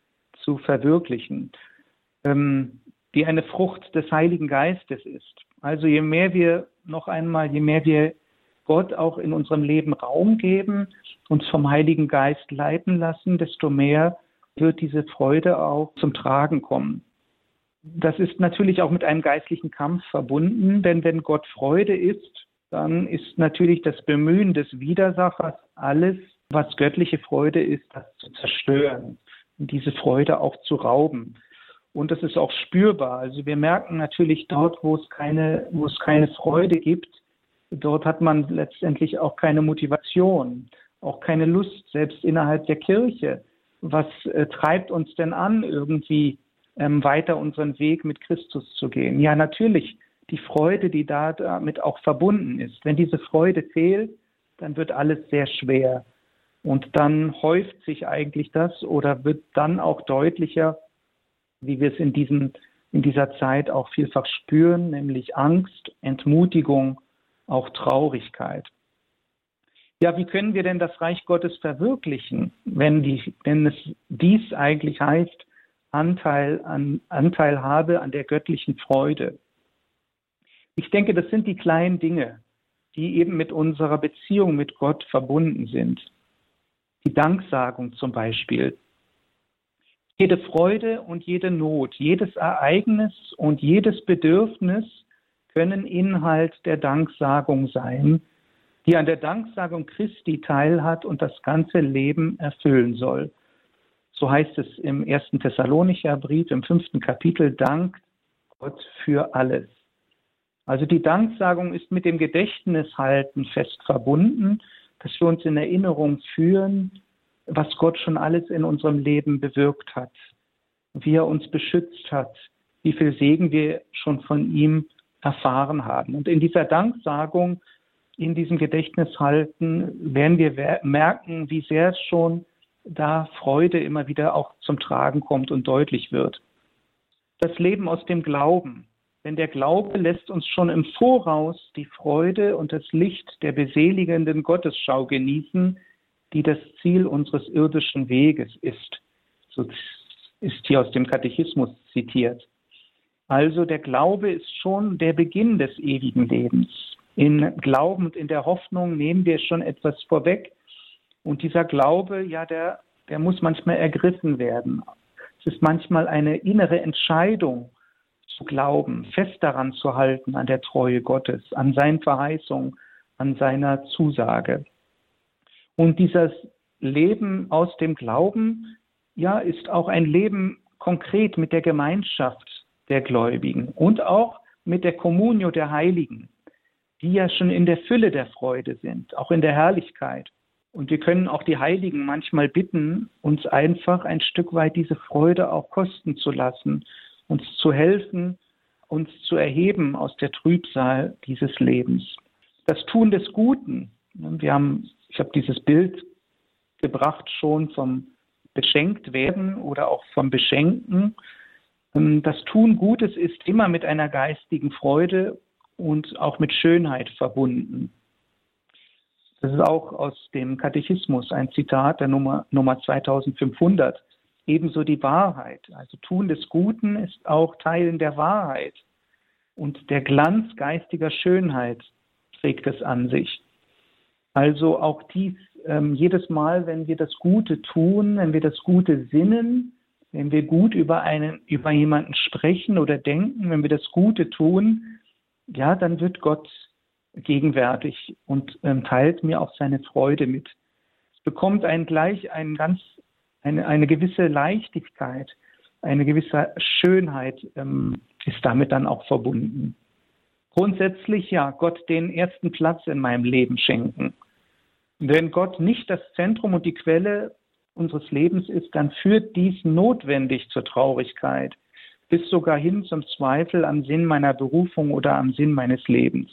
zu verwirklichen ähm, die eine Frucht des Heiligen Geistes ist. Also je mehr wir noch einmal, je mehr wir Gott auch in unserem Leben Raum geben, uns vom Heiligen Geist leiten lassen, desto mehr wird diese Freude auch zum Tragen kommen. Das ist natürlich auch mit einem geistlichen Kampf verbunden, denn wenn Gott Freude ist, dann ist natürlich das Bemühen des Widersachers alles was göttliche Freude ist, das zu zerstören und diese Freude auch zu rauben. Und das ist auch spürbar. Also wir merken natürlich dort, wo es keine, wo es keine Freude gibt, dort hat man letztendlich auch keine Motivation, auch keine Lust, selbst innerhalb der Kirche. Was äh, treibt uns denn an, irgendwie ähm, weiter unseren Weg mit Christus zu gehen? Ja, natürlich die Freude, die da damit auch verbunden ist. Wenn diese Freude fehlt, dann wird alles sehr schwer. Und dann häuft sich eigentlich das oder wird dann auch deutlicher, wie wir es in, diesen, in dieser Zeit auch vielfach spüren, nämlich Angst, Entmutigung, auch Traurigkeit. Ja, wie können wir denn das Reich Gottes verwirklichen, wenn, die, wenn es dies eigentlich heißt, Anteil, an, Anteil habe an der göttlichen Freude? Ich denke, das sind die kleinen Dinge, die eben mit unserer Beziehung mit Gott verbunden sind. Die Danksagung zum Beispiel. Jede Freude und jede Not, jedes Ereignis und jedes Bedürfnis können Inhalt der Danksagung sein, die an der Danksagung Christi teilhat und das ganze Leben erfüllen soll. So heißt es im ersten Thessalonicher Brief im fünften Kapitel, dankt Gott für alles. Also die Danksagung ist mit dem Gedächtnishalten fest verbunden, dass wir uns in Erinnerung führen, was Gott schon alles in unserem Leben bewirkt hat, wie er uns beschützt hat, wie viel Segen wir schon von ihm erfahren haben. Und in dieser Danksagung, in diesem Gedächtnishalten, werden wir merken, wie sehr es schon da Freude immer wieder auch zum Tragen kommt und deutlich wird. Das Leben aus dem Glauben. Denn der Glaube lässt uns schon im Voraus die Freude und das Licht der beseligenden Gottesschau genießen, die das Ziel unseres irdischen Weges ist. So ist hier aus dem Katechismus zitiert. Also der Glaube ist schon der Beginn des ewigen Lebens. In Glauben und in der Hoffnung nehmen wir schon etwas vorweg. Und dieser Glaube, ja, der, der muss manchmal ergriffen werden. Es ist manchmal eine innere Entscheidung zu glauben, fest daran zu halten, an der Treue Gottes, an seinen Verheißungen, an seiner Zusage. Und dieses Leben aus dem Glauben, ja, ist auch ein Leben konkret mit der Gemeinschaft der Gläubigen und auch mit der Kommunio der Heiligen, die ja schon in der Fülle der Freude sind, auch in der Herrlichkeit. Und wir können auch die Heiligen manchmal bitten, uns einfach ein Stück weit diese Freude auch kosten zu lassen, uns zu helfen, uns zu erheben aus der Trübsal dieses Lebens. Das Tun des Guten. Wir haben, ich habe dieses Bild gebracht schon vom beschenkt werden oder auch vom Beschenken. Ähm, das Tun Gutes ist immer mit einer geistigen Freude und auch mit Schönheit verbunden. Das ist auch aus dem Katechismus ein Zitat der Nummer, Nummer 2500. Ebenso die Wahrheit. Also Tun des Guten ist auch Teilen der Wahrheit. Und der Glanz geistiger Schönheit trägt es an sich. Also auch dies, ähm, jedes Mal, wenn wir das Gute tun, wenn wir das Gute sinnen, wenn wir gut über einen, über jemanden sprechen oder denken, wenn wir das Gute tun, ja, dann wird Gott gegenwärtig und ähm, teilt mir auch seine Freude mit. Es bekommt einen gleich einen ganz, eine, eine gewisse Leichtigkeit, eine gewisse Schönheit ähm, ist damit dann auch verbunden. Grundsätzlich ja, Gott den ersten Platz in meinem Leben schenken. Wenn Gott nicht das Zentrum und die Quelle unseres Lebens ist, dann führt dies notwendig zur Traurigkeit, bis sogar hin zum Zweifel am Sinn meiner Berufung oder am Sinn meines Lebens.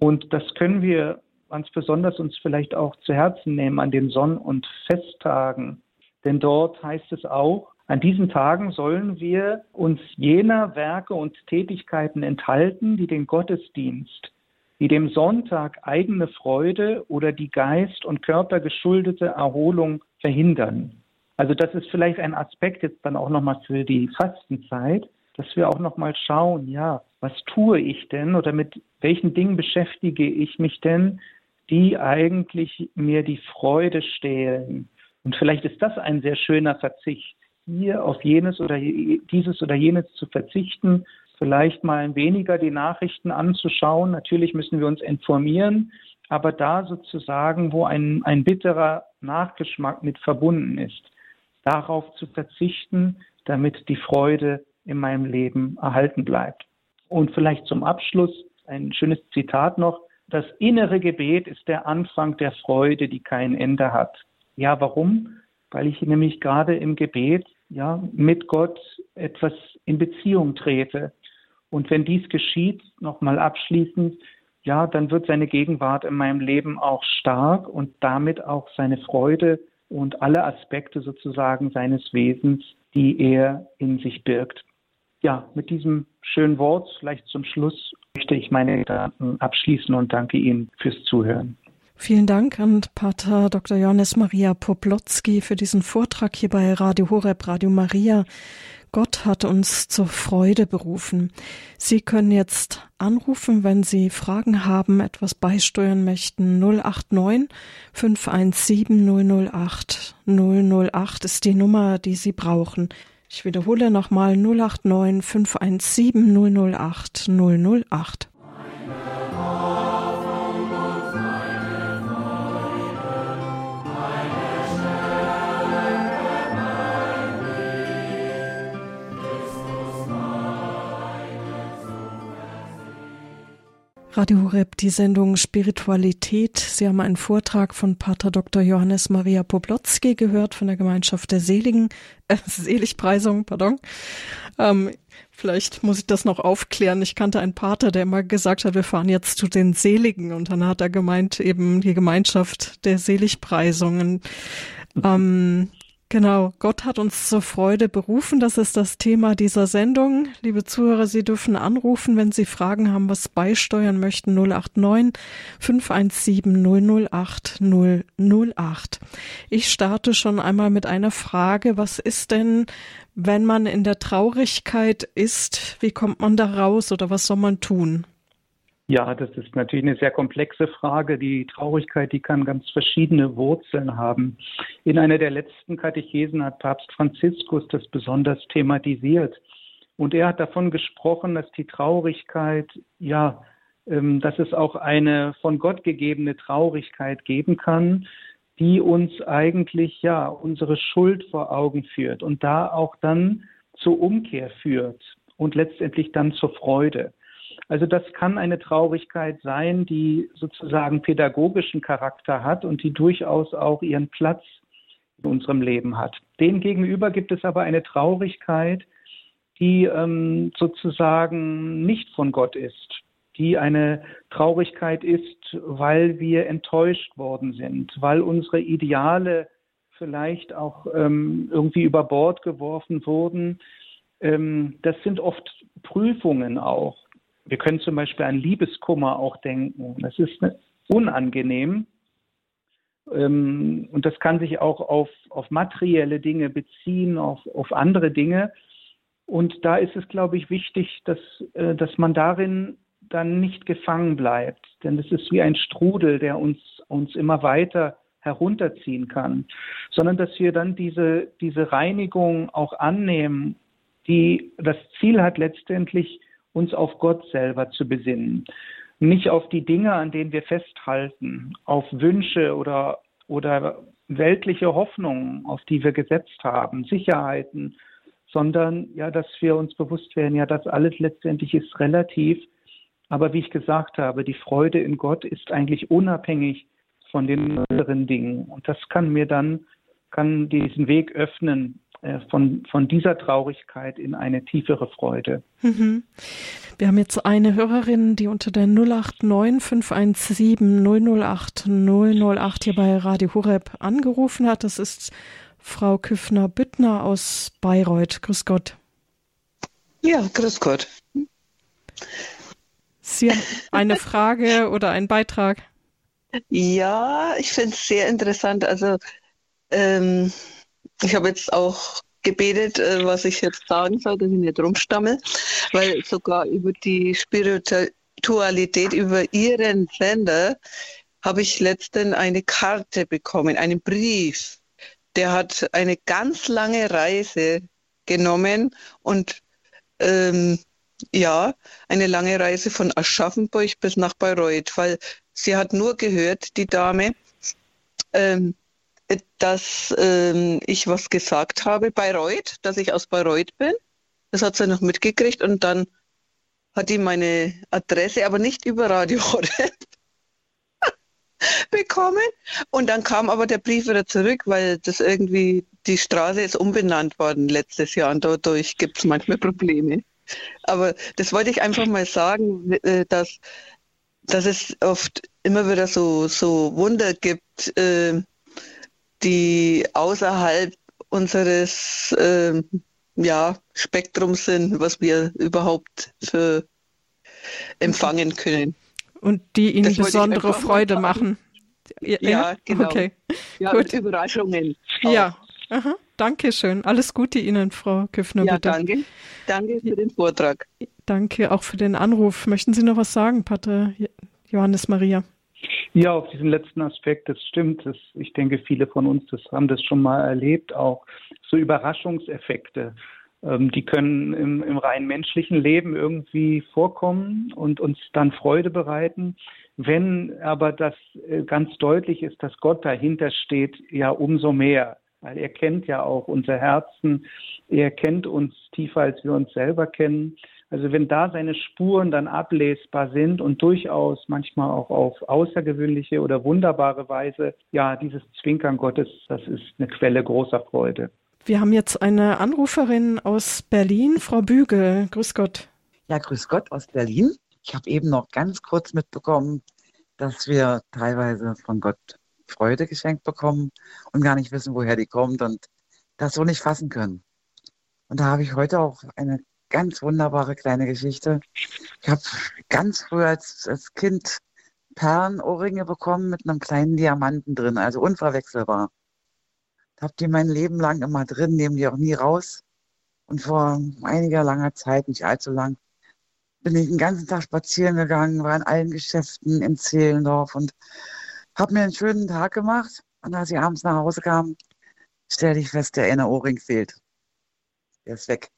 Und das können wir ganz besonders uns vielleicht auch zu Herzen nehmen an den Sonn- und Festtagen. Denn dort heißt es auch, an diesen Tagen sollen wir uns jener Werke und Tätigkeiten enthalten, die den Gottesdienst, die dem Sonntag eigene Freude oder die Geist- und Körper geschuldete Erholung verhindern. Also das ist vielleicht ein Aspekt jetzt dann auch nochmal für die Fastenzeit, dass wir auch nochmal schauen, ja, was tue ich denn oder mit welchen Dingen beschäftige ich mich denn, die eigentlich mir die Freude stehlen. Und vielleicht ist das ein sehr schöner Verzicht, hier auf jenes oder dieses oder jenes zu verzichten vielleicht mal weniger die Nachrichten anzuschauen. Natürlich müssen wir uns informieren, aber da sozusagen, wo ein, ein bitterer Nachgeschmack mit verbunden ist, darauf zu verzichten, damit die Freude in meinem Leben erhalten bleibt. Und vielleicht zum Abschluss ein schönes Zitat noch. Das innere Gebet ist der Anfang der Freude, die kein Ende hat. Ja, warum? Weil ich nämlich gerade im Gebet ja mit Gott etwas in Beziehung trete. Und wenn dies geschieht, nochmal abschließend, ja, dann wird seine Gegenwart in meinem Leben auch stark und damit auch seine Freude und alle Aspekte sozusagen seines Wesens, die er in sich birgt. Ja, mit diesem schönen Wort vielleicht zum Schluss möchte ich meine Gedanken abschließen und danke Ihnen fürs Zuhören. Vielen Dank an Pater Dr. Johannes Maria Poplotzki für diesen Vortrag hier bei Radio Horeb, Radio Maria. Gott hat uns zur Freude berufen. Sie können jetzt anrufen, wenn Sie Fragen haben, etwas beisteuern möchten. 089 517 008 008 ist die Nummer, die Sie brauchen. Ich wiederhole nochmal 089 517 008 008. Radio Horeb, die Sendung Spiritualität. Sie haben einen Vortrag von Pater Dr. Johannes Maria Poblotzki gehört von der Gemeinschaft der Seligen, äh, Seligpreisung, pardon. Ähm, vielleicht muss ich das noch aufklären. Ich kannte einen Pater, der immer gesagt hat, wir fahren jetzt zu den Seligen und dann hat er gemeint eben die Gemeinschaft der Seligpreisungen. Ähm, Genau, Gott hat uns zur Freude berufen. Das ist das Thema dieser Sendung. Liebe Zuhörer, Sie dürfen anrufen, wenn Sie Fragen haben, was beisteuern möchten. 089 517 008 008. Ich starte schon einmal mit einer Frage. Was ist denn, wenn man in der Traurigkeit ist? Wie kommt man da raus oder was soll man tun? Ja, das ist natürlich eine sehr komplexe Frage. Die Traurigkeit, die kann ganz verschiedene Wurzeln haben. In einer der letzten Katechesen hat Papst Franziskus das besonders thematisiert. Und er hat davon gesprochen, dass die Traurigkeit, ja, ähm, dass es auch eine von Gott gegebene Traurigkeit geben kann, die uns eigentlich, ja, unsere Schuld vor Augen führt und da auch dann zur Umkehr führt und letztendlich dann zur Freude. Also das kann eine Traurigkeit sein, die sozusagen pädagogischen Charakter hat und die durchaus auch ihren Platz in unserem Leben hat. Demgegenüber gibt es aber eine Traurigkeit, die ähm, sozusagen nicht von Gott ist, die eine Traurigkeit ist, weil wir enttäuscht worden sind, weil unsere Ideale vielleicht auch ähm, irgendwie über Bord geworfen wurden. Ähm, das sind oft Prüfungen auch. Wir können zum Beispiel an Liebeskummer auch denken. Das ist unangenehm. Ähm, und das kann sich auch auf, auf materielle Dinge beziehen, auf, auf andere Dinge. Und da ist es, glaube ich, wichtig, dass, äh, dass man darin dann nicht gefangen bleibt. Denn es ist wie ein Strudel, der uns, uns immer weiter herunterziehen kann, sondern dass wir dann diese, diese Reinigung auch annehmen, die das Ziel hat, letztendlich uns auf Gott selber zu besinnen. Nicht auf die Dinge, an denen wir festhalten, auf Wünsche oder, oder weltliche Hoffnungen, auf die wir gesetzt haben, Sicherheiten, sondern ja, dass wir uns bewusst werden, ja, das alles letztendlich ist relativ. Aber wie ich gesagt habe, die Freude in Gott ist eigentlich unabhängig von den anderen Dingen. Und das kann mir dann, kann diesen Weg öffnen, von, von dieser Traurigkeit in eine tiefere Freude. Mhm. Wir haben jetzt eine Hörerin, die unter der 089 517 008 008 hier bei Radio Horeb angerufen hat. Das ist Frau Küffner-Büttner aus Bayreuth. Grüß Gott. Ja, grüß Gott. Sie haben eine Frage oder einen Beitrag? Ja, ich finde es sehr interessant. Also ähm, ich habe jetzt auch gebetet, äh, was ich jetzt sagen soll, dass ich nicht rumstammel, weil sogar über die Spiritualität, über Ihren Sender, habe ich letztens eine Karte bekommen, einen Brief. Der hat eine ganz lange Reise genommen und ähm, ja, eine lange Reise von Aschaffenburg bis nach Bayreuth, weil sie hat nur gehört, die Dame, ähm, dass ähm, ich was gesagt habe, Bayreuth, dass ich aus Bayreuth bin. Das hat sie noch mitgekriegt und dann hat die meine Adresse, aber nicht über Radio bekommen. Und dann kam aber der Brief wieder zurück, weil das irgendwie, die Straße ist umbenannt worden letztes Jahr und dadurch gibt es manchmal Probleme. Aber das wollte ich einfach mal sagen, äh, dass, dass es oft immer wieder so, so Wunder gibt, äh, die außerhalb unseres äh, ja, Spektrums sind, was wir überhaupt für empfangen können. Und die Ihnen besondere Freude machen. Ja, ja, genau. Okay. Ja, Gut. Überraschungen. Auch. Ja, Aha. Danke schön. Alles Gute Ihnen, Frau Küffner. Ja, bitte. danke. Danke für den Vortrag. Danke auch für den Anruf. Möchten Sie noch was sagen, Pater Johannes Maria? Ja, auf diesen letzten Aspekt, das stimmt. Das, ich denke, viele von uns das haben das schon mal erlebt, auch so Überraschungseffekte. Ähm, die können im, im rein menschlichen Leben irgendwie vorkommen und uns dann Freude bereiten. Wenn aber das äh, ganz deutlich ist, dass Gott dahinter steht, ja umso mehr. Weil er kennt ja auch unser Herzen, er kennt uns tiefer, als wir uns selber kennen. Also wenn da seine Spuren dann ablesbar sind und durchaus manchmal auch auf außergewöhnliche oder wunderbare Weise, ja, dieses Zwinkern Gottes, das ist eine Quelle großer Freude. Wir haben jetzt eine Anruferin aus Berlin, Frau Bügel. Grüß Gott. Ja, grüß Gott aus Berlin. Ich habe eben noch ganz kurz mitbekommen, dass wir teilweise von Gott Freude geschenkt bekommen und gar nicht wissen, woher die kommt und das so nicht fassen können. Und da habe ich heute auch eine ganz wunderbare kleine Geschichte. Ich habe ganz früh als, als Kind Perlenohrringe bekommen mit einem kleinen Diamanten drin, also unverwechselbar. Habe die mein Leben lang immer drin, nehmen die auch nie raus. Und vor einiger langer Zeit, nicht allzu lang, bin ich den ganzen Tag spazieren gegangen, war in allen Geschäften in Zehlendorf und habe mir einen schönen Tag gemacht. Und als ich abends nach Hause kam, stellte ich fest, der eine Ohrring fehlt. Der ist weg.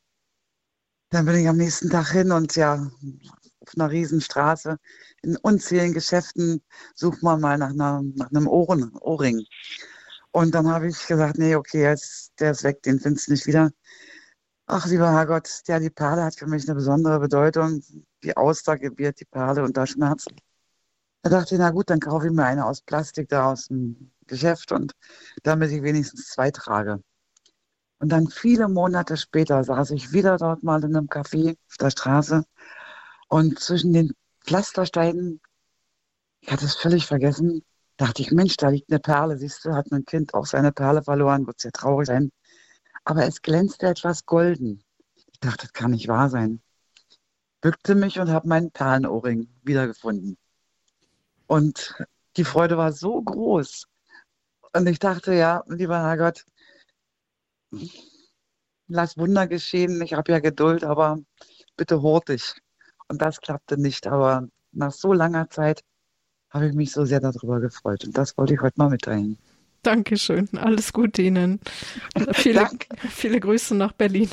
Dann bin ich am nächsten Tag hin und ja, auf einer Riesenstraße in unzähligen Geschäften sucht man mal nach, einer, nach einem Ohren, Ohrring. Und dann habe ich gesagt, nee, okay, jetzt, der ist weg, den findest du nicht wieder. Ach, lieber Herrgott, ja, die Perle hat für mich eine besondere Bedeutung. Die Auster gebiert die Perle und da Schmerz. Da dachte ich, na gut, dann kaufe ich mir eine aus Plastik da aus dem Geschäft und damit ich wenigstens zwei trage. Und dann viele Monate später saß ich wieder dort mal in einem Café auf der Straße und zwischen den Pflastersteinen, ich hatte es völlig vergessen, dachte ich, Mensch, da liegt eine Perle. Siehst du, hat ein Kind auch seine Perle verloren, wird sehr traurig sein aber es glänzte etwas golden. Ich dachte, das kann nicht wahr sein. Bückte mich und habe meinen Perlenohrring wiedergefunden. Und die Freude war so groß. Und ich dachte, ja, lieber Herrgott, lass Wunder geschehen. Ich habe ja Geduld, aber bitte hurtig. Und das klappte nicht. Aber nach so langer Zeit habe ich mich so sehr darüber gefreut. Und das wollte ich heute mal mitteilen. Dankeschön. Alles Gute Ihnen. Viele, viele Grüße nach Berlin.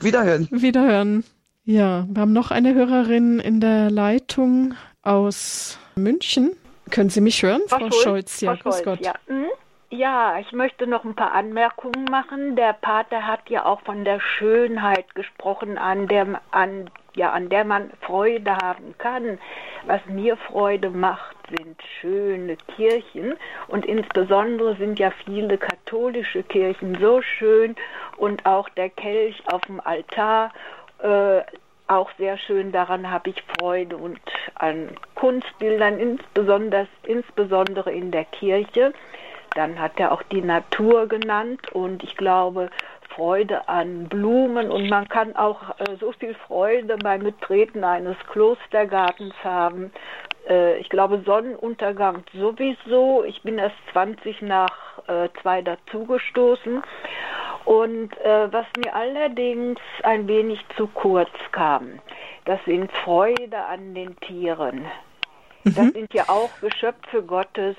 Wiederhören. Wiederhören. Ja, wir haben noch eine Hörerin in der Leitung aus München. Können Sie mich hören, Frau, Frau Scholz? Ja, Frau Scholz, Gott. Ja. Mhm. Ja, ich möchte noch ein paar Anmerkungen machen. Der Pater hat ja auch von der Schönheit gesprochen, an der, an, ja, an der man Freude haben kann. Was mir Freude macht, sind schöne Kirchen und insbesondere sind ja viele katholische Kirchen so schön und auch der Kelch auf dem Altar äh, auch sehr schön. Daran habe ich Freude und an Kunstbildern, insbesondere, insbesondere in der Kirche. Dann hat er auch die Natur genannt und ich glaube, Freude an Blumen und man kann auch äh, so viel Freude beim Betreten eines Klostergartens haben. Äh, ich glaube Sonnenuntergang sowieso. Ich bin erst 20 nach äh, zwei dazugestoßen. Und äh, was mir allerdings ein wenig zu kurz kam, das sind Freude an den Tieren. Das mhm. sind ja auch Geschöpfe Gottes,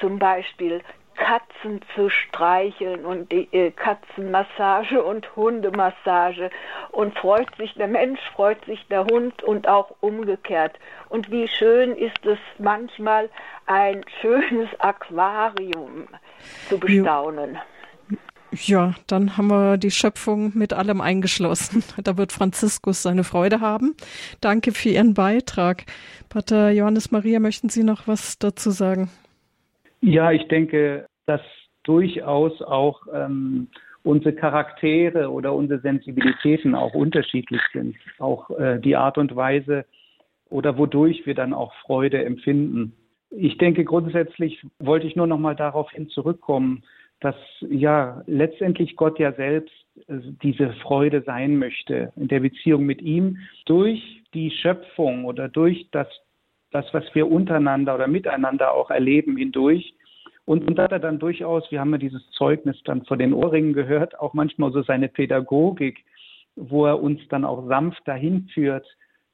zum Beispiel Katzen zu streicheln und die äh, Katzenmassage und Hundemassage und freut sich der Mensch, freut sich der Hund und auch umgekehrt. Und wie schön ist es manchmal ein schönes Aquarium zu bestaunen. Ja, dann haben wir die Schöpfung mit allem eingeschlossen. Da wird Franziskus seine Freude haben. Danke für Ihren Beitrag. Pater Johannes Maria, möchten Sie noch was dazu sagen? Ja, ich denke, dass durchaus auch ähm, unsere Charaktere oder unsere Sensibilitäten auch unterschiedlich sind. Auch äh, die Art und Weise oder wodurch wir dann auch Freude empfinden. Ich denke, grundsätzlich wollte ich nur noch mal darauf hin zurückkommen, dass ja letztendlich Gott ja selbst äh, diese Freude sein möchte in der Beziehung mit ihm durch die Schöpfung oder durch das, das was wir untereinander oder miteinander auch erleben hindurch. Und, und hat er dann durchaus, wir haben ja dieses Zeugnis dann vor den Ohrringen gehört, auch manchmal so seine Pädagogik, wo er uns dann auch sanft dahin führt,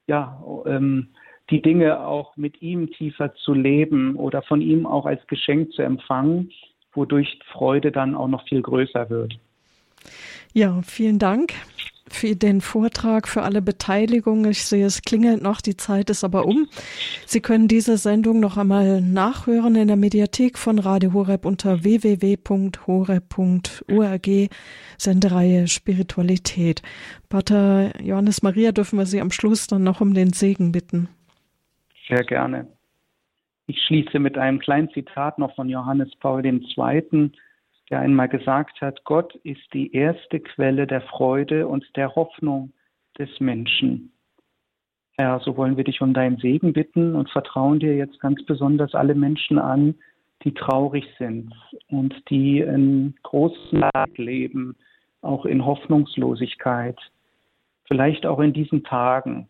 ja, ähm, die Dinge auch mit ihm tiefer zu leben oder von ihm auch als Geschenk zu empfangen wodurch Freude dann auch noch viel größer wird. Ja, vielen Dank für den Vortrag, für alle Beteiligungen. Ich sehe, es klingelt noch, die Zeit ist aber um. Sie können diese Sendung noch einmal nachhören in der Mediathek von Radio Horeb unter www.horeb.org, Sendereihe Spiritualität. Pater Johannes Maria, dürfen wir Sie am Schluss dann noch um den Segen bitten? Sehr gerne. Ich schließe mit einem kleinen Zitat noch von Johannes Paul II., der einmal gesagt hat, Gott ist die erste Quelle der Freude und der Hoffnung des Menschen. Herr, so wollen wir dich um deinen Segen bitten und vertrauen dir jetzt ganz besonders alle Menschen an, die traurig sind und die in großem Leid leben, auch in Hoffnungslosigkeit, vielleicht auch in diesen Tagen,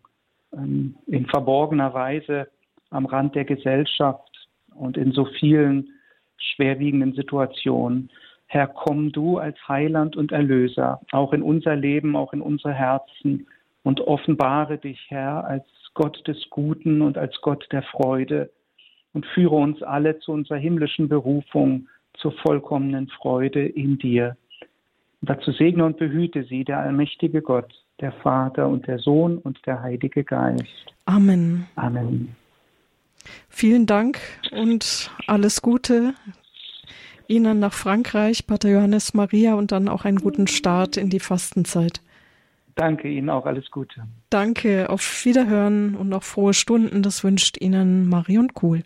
ähm, in verborgener Weise am Rand der Gesellschaft und in so vielen schwerwiegenden Situationen. Herr, komm du als Heiland und Erlöser, auch in unser Leben, auch in unsere Herzen und offenbare dich, Herr, als Gott des Guten und als Gott der Freude und führe uns alle zu unserer himmlischen Berufung, zur vollkommenen Freude in dir. Und dazu segne und behüte sie der allmächtige Gott, der Vater und der Sohn und der Heilige Geist. Amen. Amen. Vielen Dank und alles Gute Ihnen nach Frankreich, Pater Johannes Maria, und dann auch einen guten Start in die Fastenzeit. Danke Ihnen auch, alles Gute. Danke, auf Wiederhören und noch frohe Stunden. Das wünscht Ihnen Marion Kuhl.